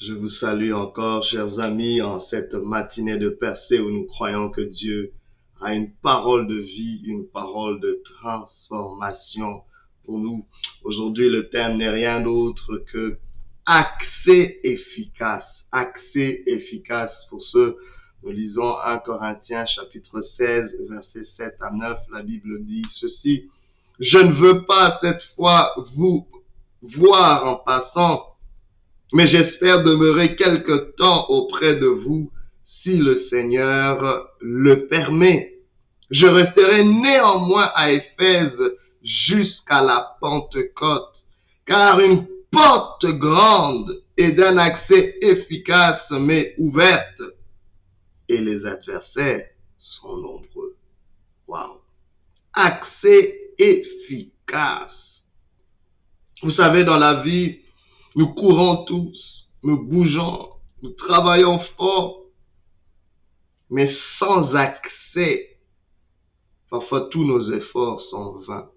Je vous salue encore, chers amis, en cette matinée de percée où nous croyons que Dieu a une parole de vie, une parole de transformation pour nous. Aujourd'hui, le thème n'est rien d'autre que accès efficace. Accès efficace pour ceux, nous lisons 1 Corinthiens chapitre 16, versets 7 à 9, la Bible dit ceci. Je ne veux pas cette fois vous voir en passant mais j'espère demeurer quelque temps auprès de vous si le Seigneur le permet. Je resterai néanmoins à Éphèse jusqu'à la Pentecôte, car une porte grande et d'un accès efficace m'est ouverte, et les adversaires sont nombreux. Wow. Accès efficace. Vous savez, dans la vie, nous courons tous, nous bougeons, nous travaillons fort, mais sans accès, parfois tous nos efforts sont vains.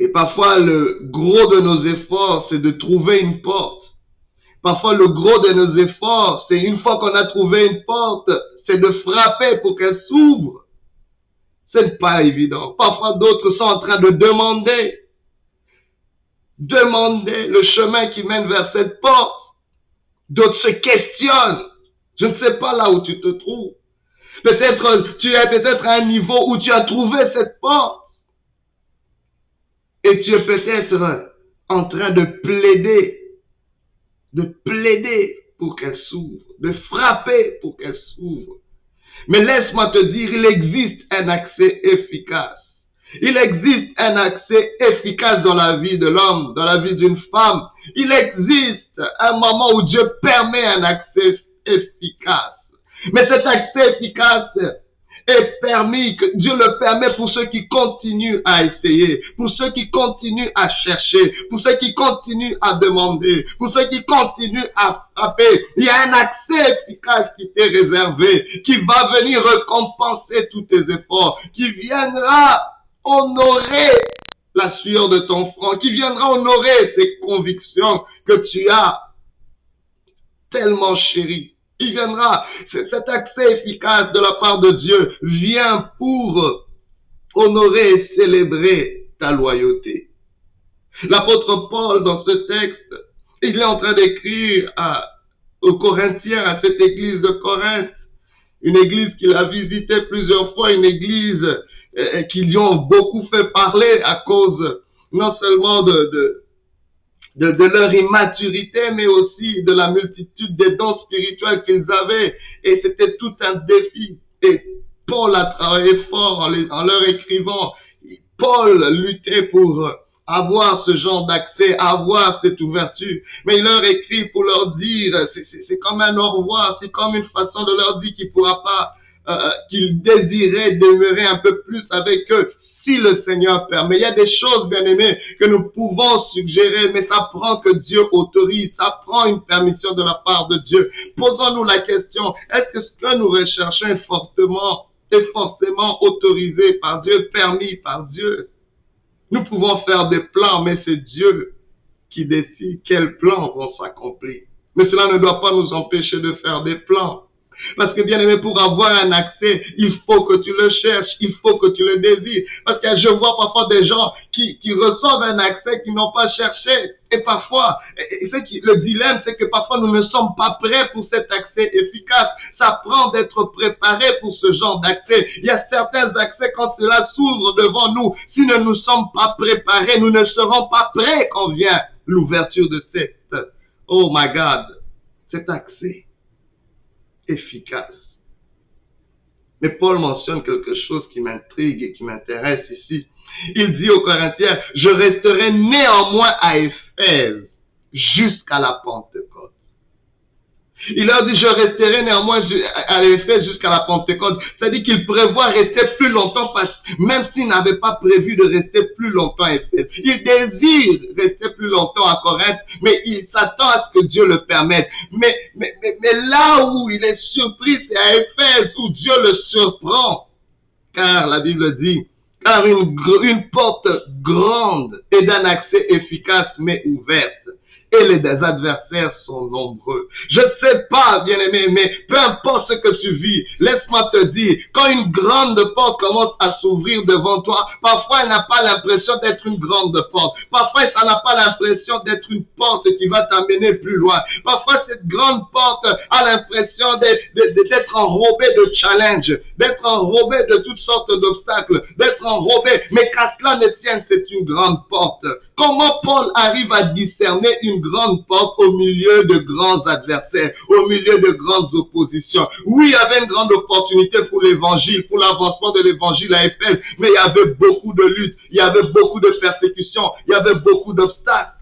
Et parfois le gros de nos efforts, c'est de trouver une porte. Parfois le gros de nos efforts, c'est une fois qu'on a trouvé une porte, c'est de frapper pour qu'elle s'ouvre. C'est pas évident. Parfois d'autres sont en train de demander demander le chemin qui mène vers cette porte. D'autres se questionnent. Je ne sais pas là où tu te trouves. Peut-être tu es peut-être à un niveau où tu as trouvé cette porte. Et tu es peut-être en train de plaider, de plaider pour qu'elle s'ouvre, de frapper pour qu'elle s'ouvre. Mais laisse-moi te dire, il existe un accès efficace il existe un accès efficace dans la vie de l'homme, dans la vie d'une femme. Il existe un moment où Dieu permet un accès efficace. Mais cet accès efficace est permis, que Dieu le permet pour ceux qui continuent à essayer, pour ceux qui continuent à chercher, pour ceux qui continuent à demander, pour ceux qui continuent à frapper. Il y a un accès efficace qui t'est réservé, qui va venir récompenser tous tes efforts, qui viendra honorer la sueur de ton front, qui viendra honorer tes convictions que tu as tellement chéries. Il viendra, cet accès efficace de la part de Dieu vient pour honorer et célébrer ta loyauté. L'apôtre Paul, dans ce texte, il est en train d'écrire aux Corinthiens, à cette église de Corinthe, une église qu'il a visitée plusieurs fois, une église qui lui ont beaucoup fait parler à cause non seulement de, de, de, leur immaturité, mais aussi de la multitude des dons spirituels qu'ils avaient. Et c'était tout un défi. Et Paul a travaillé fort en, en leur écrivant. Paul luttait pour avoir ce genre d'accès, avoir cette ouverture. Mais il leur écrit pour leur dire, c'est comme un au revoir, c'est comme une façon de leur dire qu'il ne pourra pas euh, euh, qu'il désirait demeurer un peu plus avec eux si le Seigneur permet. Il y a des choses, bien aimées, que nous pouvons suggérer, mais ça prend que Dieu autorise, ça prend une permission de la part de Dieu. Posons-nous la question, est-ce que ce que nous recherchons est fortement, est forcément autorisé par Dieu, permis par Dieu? Nous pouvons faire des plans, mais c'est Dieu qui décide quels plans vont s'accomplir. Mais cela ne doit pas nous empêcher de faire des plans. Parce que bien aimé, pour avoir un accès, il faut que tu le cherches, il faut que tu le désires. Parce que je vois parfois des gens qui, qui reçoivent un accès qu'ils n'ont pas cherché. Et parfois, et qui, le dilemme, c'est que parfois nous ne sommes pas prêts pour cet accès efficace. Ça prend d'être préparé pour ce genre d'accès. Il y a certains accès quand cela s'ouvre devant nous. Si nous ne sommes pas préparés, nous ne serons pas prêts quand vient l'ouverture de cette, oh my God, cet accès efficace. Mais Paul mentionne quelque chose qui m'intrigue et qui m'intéresse ici. Il dit aux Corinthiens, je resterai néanmoins à Éphèse jusqu'à la Pentecôte. Il leur dit, je resterai néanmoins à l'effet jusqu'à la Pentecôte. C'est-à-dire qu'il prévoit rester plus longtemps, même s'il n'avait pas prévu de rester plus longtemps à Éphèse. Il désire rester plus longtemps à Corinthe, mais il s'attend à ce que Dieu le permette. Mais, mais, mais, là où il est surpris, c'est à Éphèse où Dieu le surprend. Car la Bible dit, car une, une porte grande et d'un accès efficace m'est ouverte et les adversaires sont nombreux. Je ne sais pas, bien-aimé, mais peu importe ce que tu vis, laisse-moi te dire, quand une grande porte commence à s'ouvrir devant toi, parfois elle n'a pas l'impression d'être une grande porte. Parfois ça n'a pas l'impression d'être une porte qui va t'amener plus loin. Parfois cette grande porte a l'impression d'être enrobée de challenge, d'être enrobée de toutes sortes d'obstacles, d'être enrobée, mais qu'à cela ne tienne, c'est une grande porte. Comment Paul arrive à discerner une grande porte au milieu de grands adversaires, au milieu de grandes oppositions Oui, il y avait une grande opportunité pour l'évangile, pour l'avancement de l'évangile à Éphèse, mais il y avait beaucoup de luttes, il y avait beaucoup de persécutions, il y avait beaucoup d'obstacles.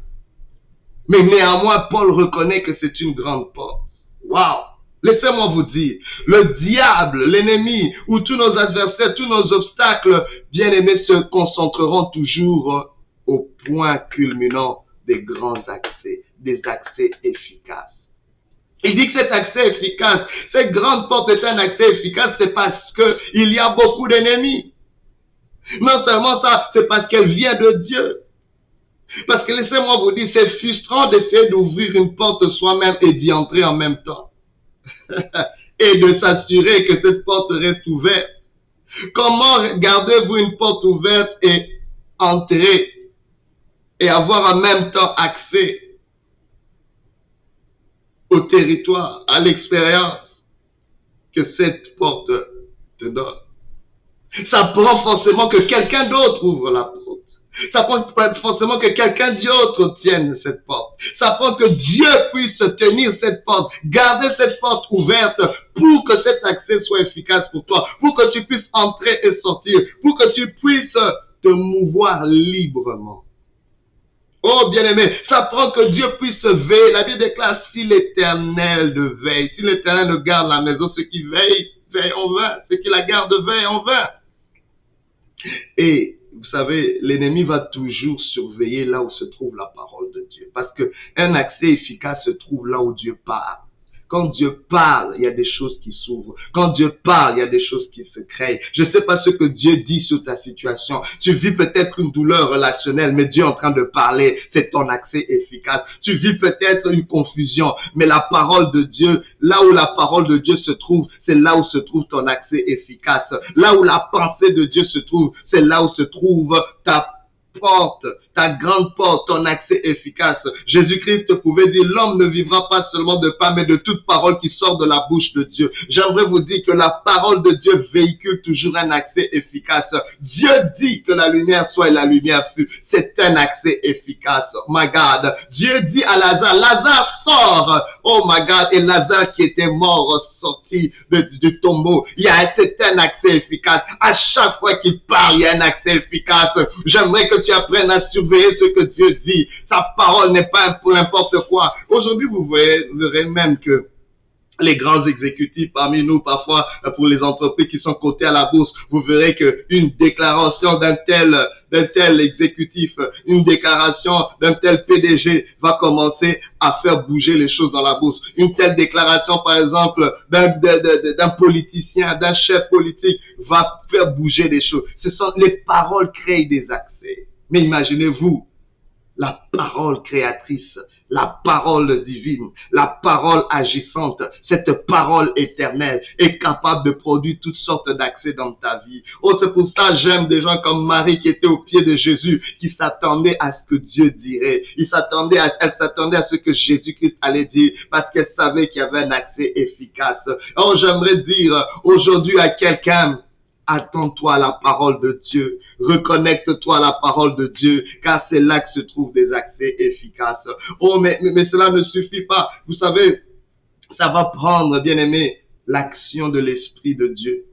Mais néanmoins, Paul reconnaît que c'est une grande porte. Waouh Laissez-moi vous dire, le diable, l'ennemi, ou tous nos adversaires, tous nos obstacles, bien aimés, se concentreront toujours au point culminant des grands accès, des accès efficaces. Il dit que cet accès efficace, cette grande porte est un accès efficace, c'est parce qu'il y a beaucoup d'ennemis. Non seulement ça, c'est parce qu'elle vient de Dieu. Parce que laissez-moi vous dire, c'est frustrant d'essayer d'ouvrir une porte soi-même et d'y entrer en même temps. et de s'assurer que cette porte reste ouverte. Comment gardez-vous une porte ouverte et entrer et avoir en même temps accès au territoire, à l'expérience que cette porte te donne. Ça prend forcément que quelqu'un d'autre ouvre la porte. Ça prend forcément que quelqu'un d'autre tienne cette porte. Ça prend que Dieu puisse tenir cette porte, garder cette porte ouverte pour que cet accès soit efficace pour toi, pour que tu puisses entrer et sortir, pour que tu puisses te mouvoir librement. Oh bien-aimé, ça prend que Dieu puisse veiller. La Bible déclare si l'éternel de veille, si l'éternel ne garde la maison, ceux qui veillent, veillent en vain. Ceux qui la gardent veillent en vain. Et vous savez, l'ennemi va toujours surveiller là où se trouve la parole de Dieu. Parce que un accès efficace se trouve là où Dieu parle. Quand Dieu parle, il y a des choses qui s'ouvrent. Quand Dieu parle, il y a des choses qui se créent. Je ne sais pas ce que Dieu dit sur ta situation. Tu vis peut-être une douleur relationnelle, mais Dieu est en train de parler. C'est ton accès efficace. Tu vis peut-être une confusion, mais la parole de Dieu, là où la parole de Dieu se trouve, c'est là où se trouve ton accès efficace. Là où la pensée de Dieu se trouve, c'est là où se trouve ta ta grande porte, ton accès efficace. Jésus-Christ pouvait dire, l'homme ne vivra pas seulement de pain, mais de toute parole qui sort de la bouche de Dieu. J'aimerais vous dire que la parole de Dieu véhicule toujours un accès efficace. Dieu dit que la lumière soit et la lumière fut. C'est un accès efficace. My God. Dieu dit à Lazare, Lazare sort. Oh my God. Et Lazare qui était mort sorti du tombeau. Il y a un accès efficace. À chaque fois qu'il parle, il y a un accès efficace. J'aimerais que tu apprennes à surveiller ce que Dieu dit. Sa parole n'est pas pour n'importe quoi. Aujourd'hui, vous verrez même que les grands exécutifs parmi nous, parfois pour les entreprises qui sont cotées à la bourse, vous verrez que une déclaration d'un tel d'un tel exécutif, une déclaration d'un tel PDG va commencer à faire bouger les choses dans la bourse. Une telle déclaration, par exemple, d'un politicien, d'un chef politique va faire bouger les choses. Ce sont les paroles créent des accès. Mais imaginez-vous, la parole créatrice la parole divine, la parole agissante, cette parole éternelle est capable de produire toutes sortes d'accès dans ta vie. Oh, c'est pour ça j'aime des gens comme Marie qui était au pied de Jésus, qui s'attendait à ce que Dieu dirait. Il s'attendait à, elle s'attendait à ce que Jésus-Christ allait dire parce qu'elle savait qu'il y avait un accès efficace. Oh, j'aimerais dire aujourd'hui à quelqu'un, Attends-toi à la parole de Dieu. Reconnecte-toi à la parole de Dieu, car c'est là que se trouvent des accès efficaces. Oh, mais, mais, cela ne suffit pas. Vous savez, ça va prendre, bien aimé, l'action de l'Esprit de Dieu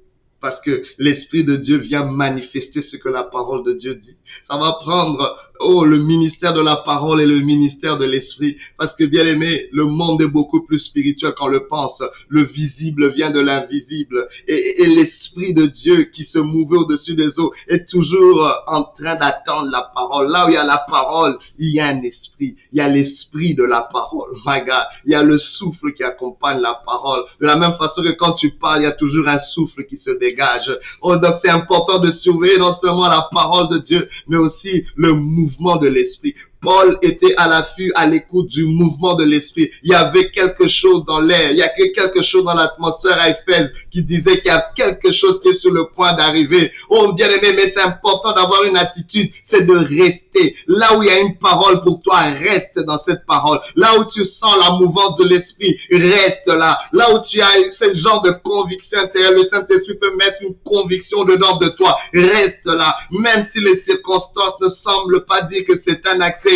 parce que l'Esprit de Dieu vient manifester ce que la parole de Dieu dit. Ça va prendre, oh, le ministère de la parole et le ministère de l'Esprit, parce que bien aimé, le monde est beaucoup plus spirituel qu'on le pense. Le visible vient de l'invisible. Et, et l'Esprit de Dieu qui se mouvait au-dessus des eaux est toujours en train d'attendre la parole. Là où il y a la parole, il y a un esprit il y a l'esprit de la parole. My. Il y a le souffle qui accompagne la parole. De la même façon que quand tu parles, il y a toujours un souffle qui se dégage. Oh, donc c'est important de surveiller non seulement la parole de Dieu, mais aussi le mouvement de l'esprit. Paul était à l'affût, à l'écoute du mouvement de l'esprit. Il y avait quelque chose dans l'air, il y a quelque chose dans l'atmosphère à Éphèse qui disait qu'il y a quelque chose qui est sur le point d'arriver. Oh bien aimé, mais c'est important d'avoir une attitude, c'est de rester. Là où il y a une parole pour toi, reste dans cette parole. Là où tu sens la mouvance de l'esprit, reste là. Là où tu as ce genre de conviction intérieure, le Saint-Esprit peut mettre une conviction dedans de toi. Reste là. Même si les circonstances ne semblent pas dire que c'est un accès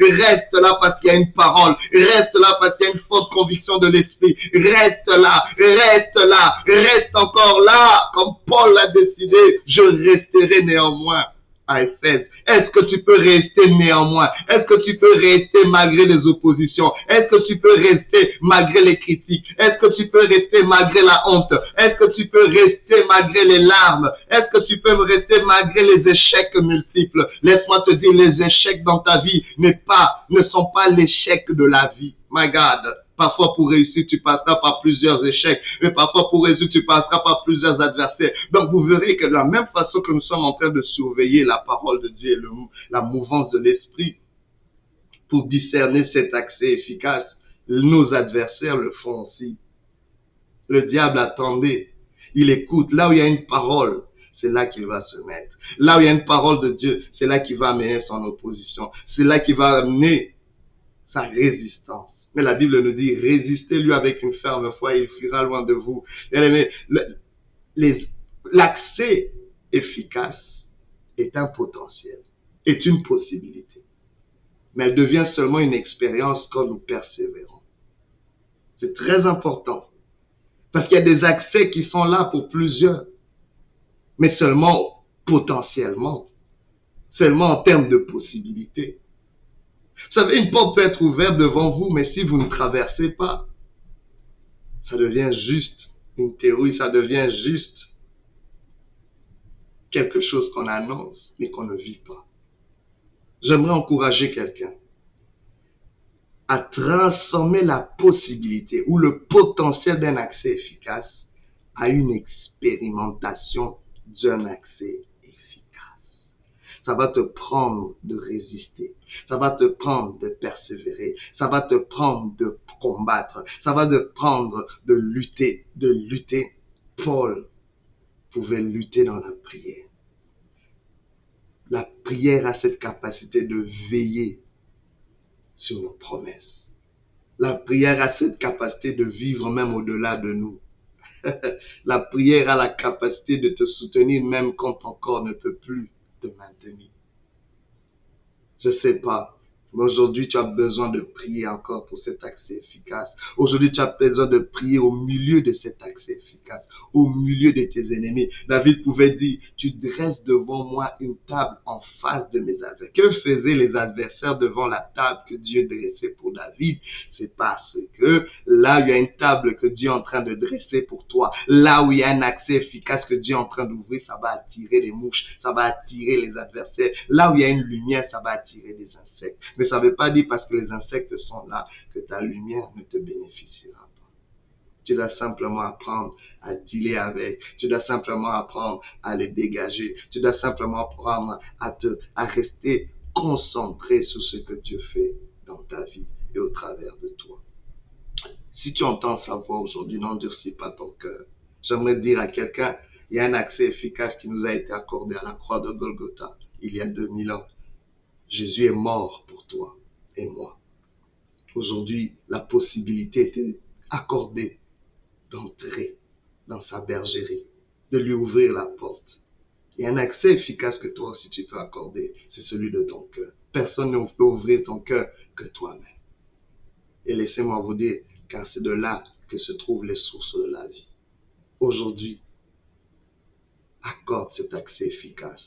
reste là parce qu'il y a une parole. Reste là parce qu'il y a une forte conviction de l'esprit. Reste là. Reste là. Reste encore là. Comme Paul l'a décidé, je resterai néanmoins. Est-ce que tu peux rester néanmoins? Est-ce que tu peux rester malgré les oppositions? Est-ce que tu peux rester malgré les critiques? Est-ce que tu peux rester malgré la honte? Est-ce que tu peux rester malgré les larmes? Est-ce que tu peux rester malgré les échecs multiples? Laisse-moi te dire, les échecs dans ta vie ne sont pas l'échec de la vie. My God. Parfois, pour réussir, tu passeras par plusieurs échecs. Mais parfois, pour réussir, tu passeras par plusieurs adversaires. Donc, vous verrez que de la même façon que nous sommes en train de surveiller la parole de Dieu et la mouvance de l'esprit pour discerner cet accès efficace, nos adversaires le font aussi. Le diable attendait. Il écoute. Là où il y a une parole, c'est là qu'il va se mettre. Là où il y a une parole de Dieu, c'est là qu'il va amener son opposition. C'est là qu'il va amener sa résistance. Mais la Bible nous dit, résistez-lui avec une ferme foi il fuira loin de vous. L'accès efficace est un potentiel, est une possibilité. Mais elle devient seulement une expérience quand nous persévérons. C'est très important. Parce qu'il y a des accès qui sont là pour plusieurs. Mais seulement potentiellement. Seulement en termes de possibilités. Vous savez, une porte peut être ouverte devant vous, mais si vous ne traversez pas, ça devient juste une théorie, ça devient juste quelque chose qu'on annonce, mais qu'on ne vit pas. J'aimerais encourager quelqu'un à transformer la possibilité ou le potentiel d'un accès efficace à une expérimentation d'un accès ça va te prendre de résister. Ça va te prendre de persévérer. Ça va te prendre de combattre. Ça va te prendre de lutter, de lutter. Paul pouvait lutter dans la prière. La prière a cette capacité de veiller sur nos promesses. La prière a cette capacité de vivre même au-delà de nous. la prière a la capacité de te soutenir même quand ton corps ne peut plus te maintenir. Je sais pas. Mais aujourd'hui, tu as besoin de prier encore pour cet accès efficace. Aujourd'hui, tu as besoin de prier au milieu de cet accès efficace, au milieu de tes ennemis. David pouvait dire, tu dresses devant moi une table en face de mes adversaires. Que faisaient les adversaires devant la table que Dieu dressait pour David? C'est parce que là où il y a une table que Dieu est en train de dresser pour toi, là où il y a un accès efficace que Dieu est en train d'ouvrir, ça va attirer les mouches, ça va attirer les adversaires. Là où il y a une lumière, ça va attirer des insectes. Mais ça ne veut pas dire parce que les insectes sont là que ta lumière ne te bénéficiera pas. Tu dois simplement apprendre à dealer avec. Tu dois simplement apprendre à les dégager. Tu dois simplement apprendre à te, à rester concentré sur ce que Dieu fait dans ta vie et au travers de toi. Si tu entends sa voix aujourd'hui, n'endurcis pas ton cœur. J'aimerais dire à quelqu'un, il y a un accès efficace qui nous a été accordé à la croix de Golgotha il y a 2000 ans. Jésus est mort pour toi et moi. Aujourd'hui, la possibilité est accordée d'entrer dans sa bergerie, de lui ouvrir la porte. Il y a un accès efficace que toi aussi tu peux accorder, c'est celui de ton cœur. Personne ne peut ouvrir ton cœur que toi-même. Et laissez-moi vous dire, car c'est de là que se trouvent les sources de la vie. Aujourd'hui, accorde cet accès efficace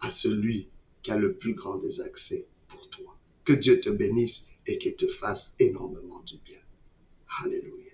à celui qui a le plus grand des accès pour toi. Que Dieu te bénisse et qu'il te fasse énormément du bien. Alléluia.